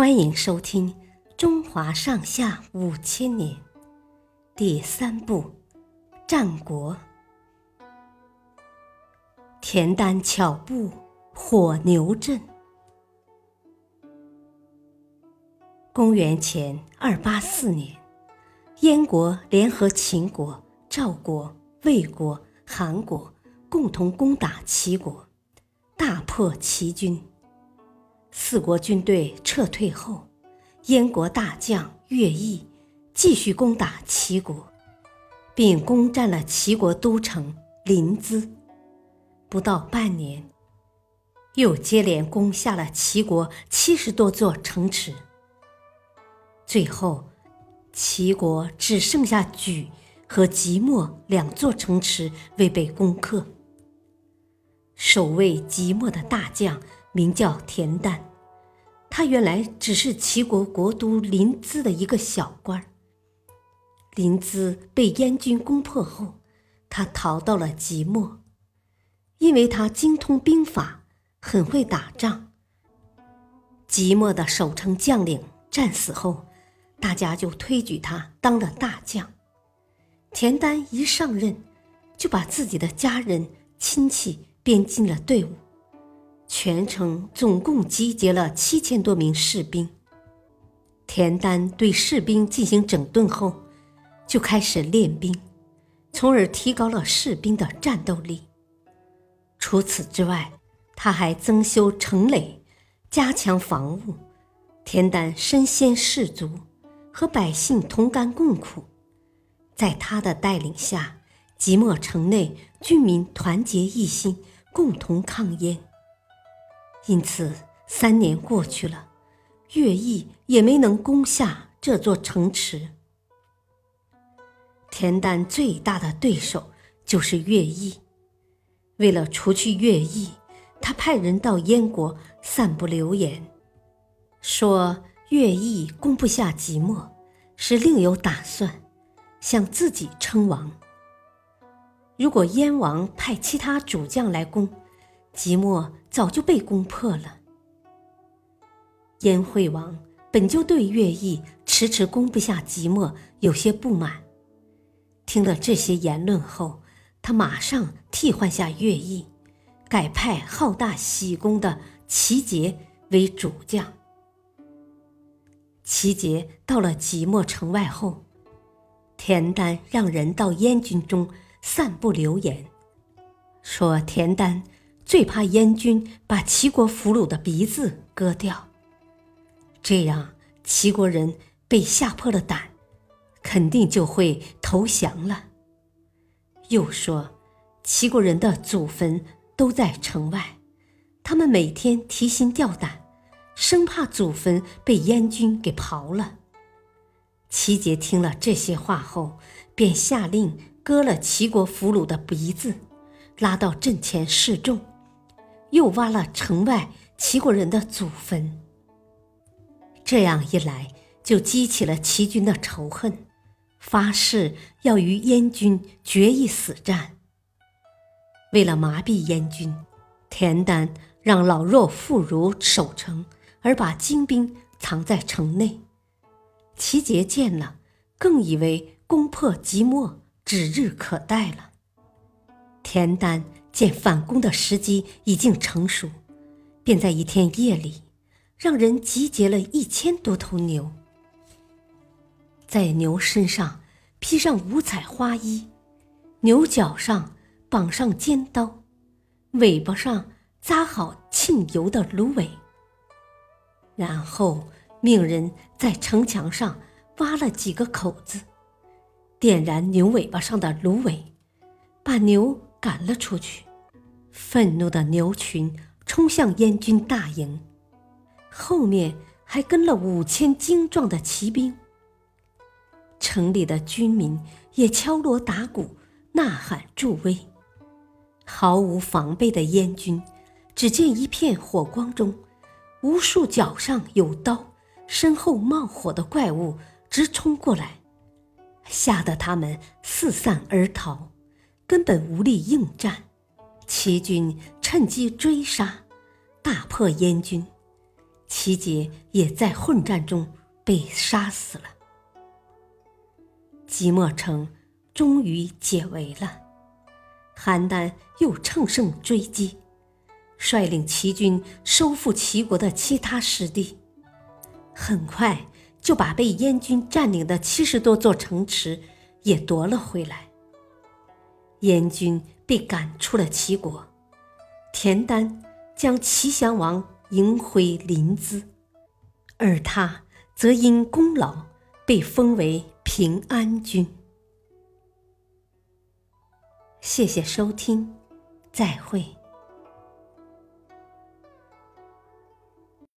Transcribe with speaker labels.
Speaker 1: 欢迎收听《中华上下五千年》第三部《战国》。田单巧布火牛阵。公元前二八四年，燕国联合秦国、赵国、魏国、韩国，共同攻打齐国，大破齐军。四国军队撤退后，燕国大将乐毅继续攻打齐国，并攻占了齐国都城临淄。不到半年，又接连攻下了齐国七十多座城池。最后，齐国只剩下莒和即墨两座城池未被攻克。守卫即墨的大将。名叫田丹，他原来只是齐国国都临淄的一个小官。临淄被燕军攻破后，他逃到了即墨，因为他精通兵法，很会打仗。即墨的守城将领战死后，大家就推举他当了大将。田丹一上任，就把自己的家人亲戚编进了队伍。全城总共集结了七千多名士兵。田丹对士兵进行整顿后，就开始练兵，从而提高了士兵的战斗力。除此之外，他还增修城垒，加强防务。田丹身先士卒，和百姓同甘共苦。在他的带领下，即墨城内军民团结一心，共同抗燕。因此，三年过去了，乐毅也没能攻下这座城池。田丹最大的对手就是乐毅。为了除去乐毅，他派人到燕国散布流言，说乐毅攻不下即墨，是另有打算，想自己称王。如果燕王派其他主将来攻，即墨早就被攻破了。燕惠王本就对乐毅迟迟攻不下即墨有些不满，听了这些言论后，他马上替换下乐毅，改派好大喜功的齐杰为主将。齐杰到了即墨城外后，田丹让人到燕军中散布流言，说田丹。最怕燕军把齐国俘虏的鼻子割掉，这样齐国人被吓破了胆，肯定就会投降了。又说，齐国人的祖坟都在城外，他们每天提心吊胆，生怕祖坟被燕军给刨了。齐杰听了这些话后，便下令割了齐国俘虏的鼻子，拉到阵前示众。又挖了城外齐国人的祖坟，这样一来就激起了齐军的仇恨，发誓要与燕军决一死战。为了麻痹燕军，田丹让老弱妇孺守城，而把精兵藏在城内。齐杰见了，更以为攻破即墨指日可待了。田丹。见反攻的时机已经成熟，便在一天夜里，让人集结了一千多头牛，在牛身上披上五彩花衣，牛角上绑上尖刀，尾巴上扎好沁油的芦苇，然后命人在城墙上挖了几个口子，点燃牛尾巴上的芦苇，把牛。赶了出去，愤怒的牛群冲向燕军大营，后面还跟了五千精壮的骑兵。城里的军民也敲锣打鼓，呐喊助威。毫无防备的燕军，只见一片火光中，无数脚上有刀、身后冒火的怪物直冲过来，吓得他们四散而逃。根本无力应战，齐军趁机追杀，大破燕军。齐杰也在混战中被杀死了。即墨城终于解围了，邯郸又乘胜追击，率领齐军收复齐国的其他失地，很快就把被燕军占领的七十多座城池也夺了回来。燕军被赶出了齐国，田丹将齐襄王迎回临淄，而他则因功劳被封为平安君。谢谢收听，再会。